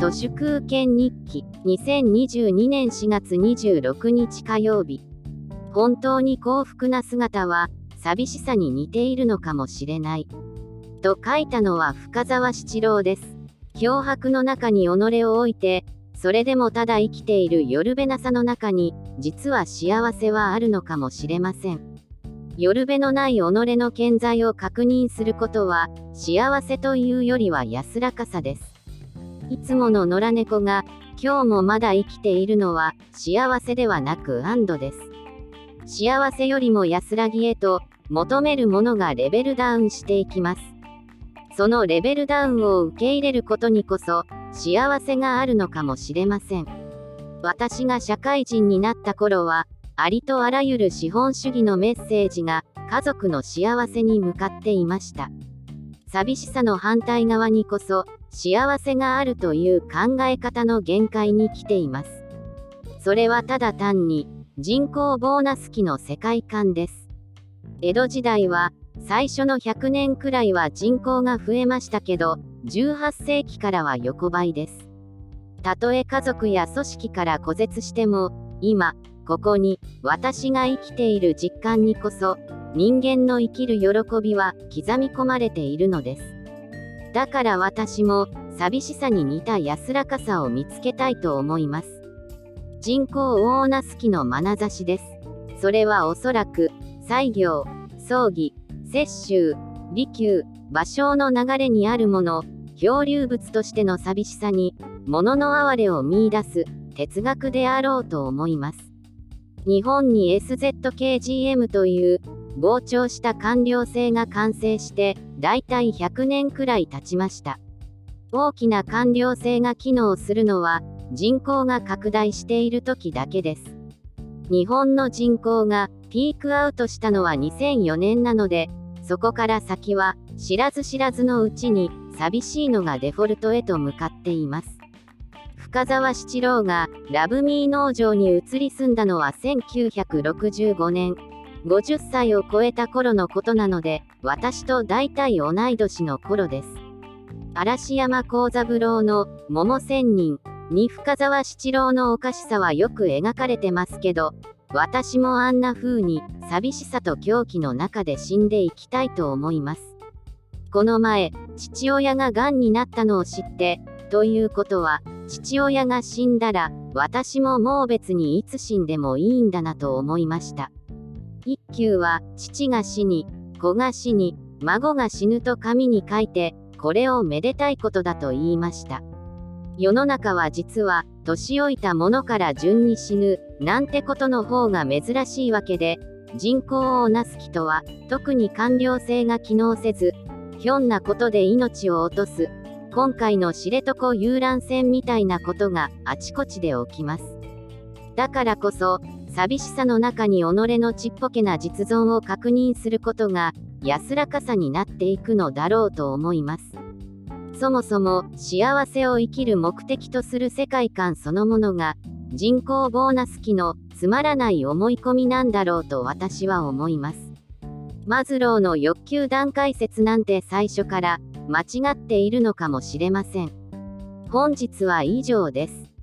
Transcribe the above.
都市空権日記2022年4月26日火曜日本当に幸福な姿は寂しさに似ているのかもしれない。と書いたのは深沢七郎です。脅迫の中に己を置いてそれでもただ生きている夜べなさの中に実は幸せはあるのかもしれません。夜べのない己の健在を確認することは幸せというよりは安らかさです。いつもの野良猫が今日もまだ生きているのは幸せではなく安堵です。幸せよりも安らぎへと求めるものがレベルダウンしていきます。そのレベルダウンを受け入れることにこそ幸せがあるのかもしれません。私が社会人になった頃はありとあらゆる資本主義のメッセージが家族の幸せに向かっていました。寂しさの反対側にこそ幸せがあるという考え方の限界に来ています。それはただ単に人口ボーナス期の世界観です。江戸時代は最初の100年くらいは人口が増えましたけど18世紀からは横ばいです。たとえ家族や組織から孤絶しても今ここに私が生きている実感にこそ人間の生きる喜びは刻み込まれているのです。だから私も寂しさに似た安らかさを見つけたいと思います。人口オーナス期の眼差しです。それはおそらく西行葬儀雪舟利休芭蕉の流れにあるもの漂流物としての寂しさに物の哀れを見いだす哲学であろうと思います。日本に SZKGM という膨張した官僚制が完成してだいたい100年くらい経ちました。大きな官僚制が機能するのは人口が拡大している時だけです。日本の人口がピークアウトしたのは2004年なのでそこから先は知らず知らずのうちに寂しいのがデフォルトへと向かっています。深沢七郎がラブミー農場に移り住んだのは1965年。50歳を超えた頃のことなので私と大体同い年の頃です。嵐山幸三郎の「桃仙人」に深沢七郎のおかしさはよく描かれてますけど私もあんな風に寂しさと狂気の中で死んでいきたいと思います。この前父親が癌になったのを知ってということは父親が死んだら私ももう別にいつ死んでもいいんだなと思いました。一休は父が死に子が死に孫が死ぬと紙に書いてこれをめでたいことだと言いました世の中は実は年老いた者から順に死ぬなんてことの方が珍しいわけで人口をなす人は特に官僚性が機能せずひょんなことで命を落とす今回の知床遊覧船みたいなことがあちこちで起きます。だからこそ、寂しさの中に己のちっぽけな実存を確認することが安らかさになっていくのだろうと思います。そもそも幸せを生きる目的とする世界観そのものが人口ボーナス期のつまらない思い込みなんだろうと私は思います。マズローの欲求段階説なんて最初から間違っているのかもしれません。本日は以上です。